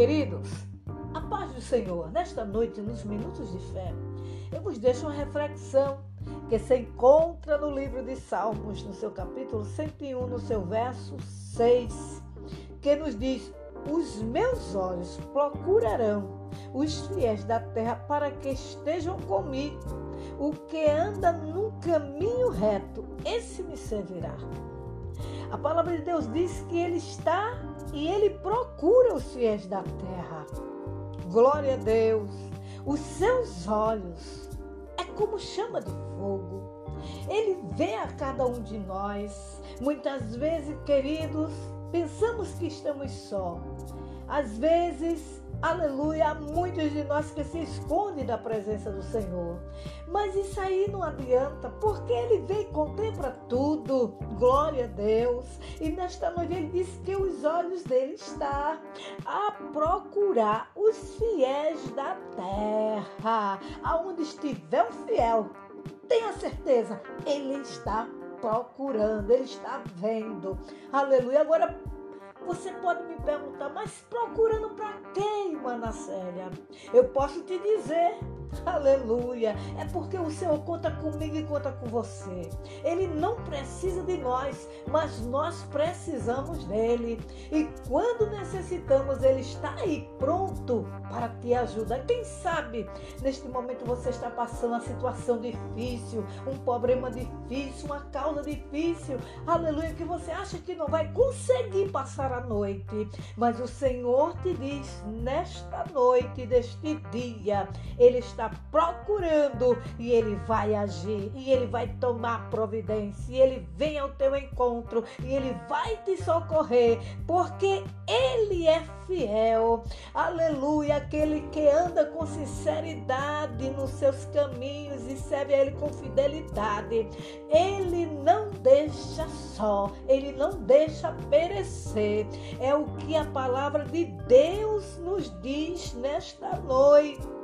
Queridos, a paz do Senhor, nesta noite, nos minutos de fé, eu vos deixo uma reflexão que se encontra no livro de Salmos, no seu capítulo 101, no seu verso 6, que nos diz: Os meus olhos procurarão os fiéis da terra para que estejam comigo. O que anda num caminho reto, esse me servirá. A palavra de Deus diz que Ele está e Ele procura os fiéis da terra. Glória a Deus. Os seus olhos é como chama de fogo. Ele vê a cada um de nós. Muitas vezes, queridos, pensamos que estamos só. Às vezes Aleluia, há muitos de nós que se escondem da presença do Senhor. Mas isso aí não adianta, porque Ele vem e contempla tudo. Glória a Deus. E nesta noite Ele diz que os olhos dele estão a procurar os fiéis da terra. Aonde estiver um fiel, tenha certeza, Ele está procurando, Ele está vendo. Aleluia. Agora, você pode me perguntar, mas procurando quem, Manasséria? Eu posso te dizer, aleluia, é porque o Senhor conta comigo e conta com você. Ele não precisa de nós, mas nós precisamos dele. E quando necessitamos, ele está aí pronto para te ajudar. Quem sabe neste momento você está passando uma situação difícil, um problema difícil, uma causa difícil, aleluia, que você acha que não vai conseguir passar a noite. Mas o Senhor te diz nesta noite, deste dia, Ele está procurando e Ele vai agir, e Ele vai tomar providência, e Ele vem ao teu encontro, e Ele vai te socorrer, porque Ele é fiel. Aleluia, aquele que anda com sinceridade nos seus caminhos e serve a Ele com fidelidade. Ele não deixa só, Ele não deixa perecer. É o que a palavra de Deus nos diz nesta noite.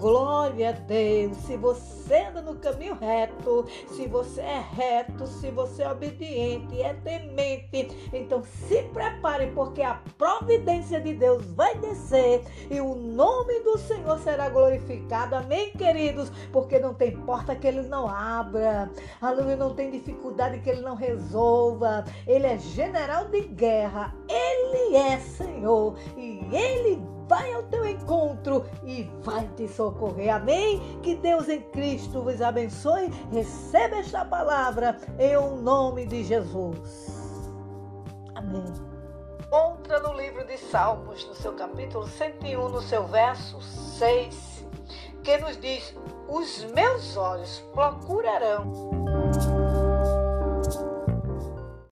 Glória a Deus. Se você anda no caminho reto, se você é reto, se você é obediente, é temente, então se prepare, porque a providência de Deus vai descer e o nome do Senhor será glorificado. Amém, queridos? Porque não tem porta que ele não abra, aleluia, não tem dificuldade que ele não resolva. Ele é general de guerra, ele é Senhor e ele vai ao teu encontro e vai te socorrer. Amém? Que Deus em Cristo vos abençoe. Receba esta palavra em nome de Jesus. Amém. Encontra no livro de Salmos, no seu capítulo 101, no seu verso 6, que nos diz: Os meus olhos procurarão